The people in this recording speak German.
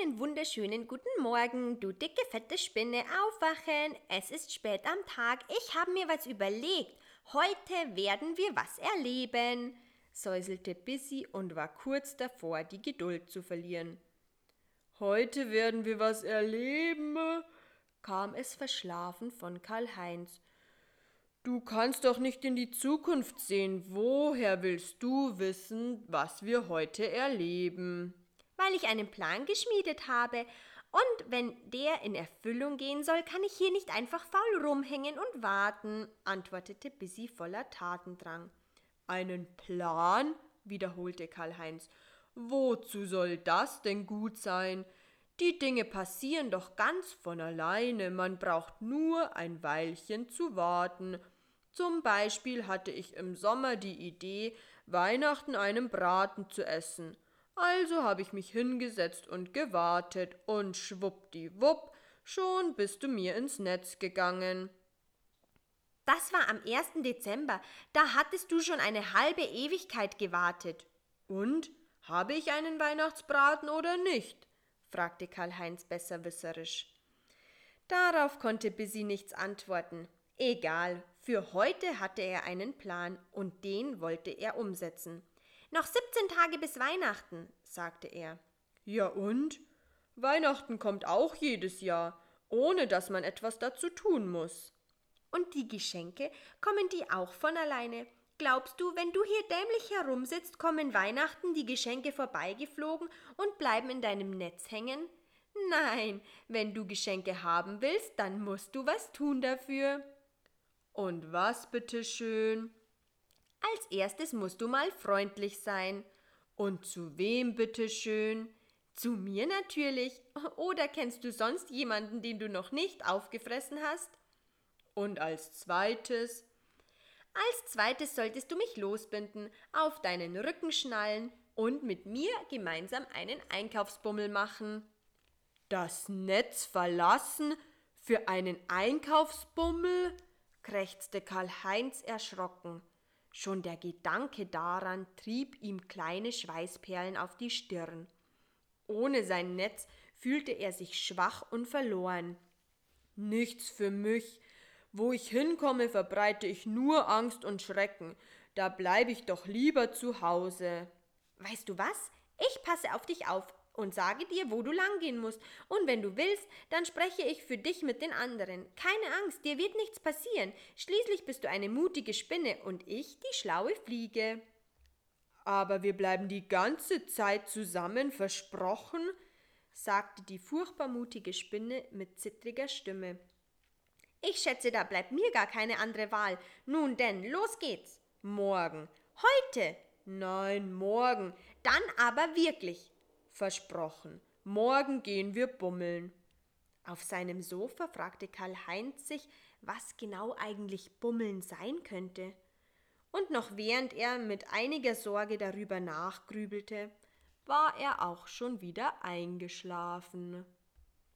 Einen wunderschönen guten Morgen, du dicke, fette Spinne. Aufwachen, es ist spät am Tag. Ich habe mir was überlegt. Heute werden wir was erleben, säuselte Bissy und war kurz davor, die Geduld zu verlieren. Heute werden wir was erleben, kam es verschlafen von Karl-Heinz. Du kannst doch nicht in die Zukunft sehen. Woher willst du wissen, was wir heute erleben? Weil ich einen Plan geschmiedet habe. Und wenn der in Erfüllung gehen soll, kann ich hier nicht einfach faul rumhängen und warten, antwortete Bissy voller Tatendrang. Einen Plan? wiederholte Karl-Heinz. Wozu soll das denn gut sein? Die Dinge passieren doch ganz von alleine, man braucht nur ein Weilchen zu warten. Zum Beispiel hatte ich im Sommer die Idee, Weihnachten einen Braten zu essen. Also habe ich mich hingesetzt und gewartet, und schwuppdiwupp, schon bist du mir ins Netz gegangen. Das war am 1. Dezember, da hattest du schon eine halbe Ewigkeit gewartet. Und? Habe ich einen Weihnachtsbraten oder nicht? fragte Karl-Heinz besserwisserisch. Darauf konnte Busy nichts antworten. Egal, für heute hatte er einen Plan und den wollte er umsetzen. Noch 17 Tage bis Weihnachten, sagte er. Ja und? Weihnachten kommt auch jedes Jahr, ohne dass man etwas dazu tun muss. Und die Geschenke, kommen die auch von alleine? Glaubst du, wenn du hier dämlich herumsitzt, kommen Weihnachten die Geschenke vorbeigeflogen und bleiben in deinem Netz hängen? Nein, wenn du Geschenke haben willst, dann musst du was tun dafür. Und was bitteschön? Als erstes musst du mal freundlich sein. Und zu wem bitteschön? Zu mir natürlich. Oder kennst du sonst jemanden, den du noch nicht aufgefressen hast? Und als zweites? Als zweites solltest du mich losbinden, auf deinen Rücken schnallen und mit mir gemeinsam einen Einkaufsbummel machen. Das Netz verlassen für einen Einkaufsbummel? krächzte Karl-Heinz erschrocken. Schon der Gedanke daran trieb ihm kleine Schweißperlen auf die Stirn. Ohne sein Netz fühlte er sich schwach und verloren. Nichts für mich, wo ich hinkomme, verbreite ich nur Angst und Schrecken. Da bleibe ich doch lieber zu Hause. Weißt du was? Ich passe auf dich auf und sage dir, wo du langgehen musst. Und wenn du willst, dann spreche ich für dich mit den anderen. Keine Angst, dir wird nichts passieren. Schließlich bist du eine mutige Spinne und ich die schlaue Fliege. Aber wir bleiben die ganze Zeit zusammen, versprochen? sagte die furchtbar mutige Spinne mit zittriger Stimme. Ich schätze, da bleibt mir gar keine andere Wahl. Nun denn, los geht's. Morgen. Heute. Nein, morgen. Dann aber wirklich. Versprochen. Morgen gehen wir bummeln. Auf seinem Sofa fragte Karl-Heinz sich, was genau eigentlich Bummeln sein könnte. Und noch während er mit einiger Sorge darüber nachgrübelte, war er auch schon wieder eingeschlafen.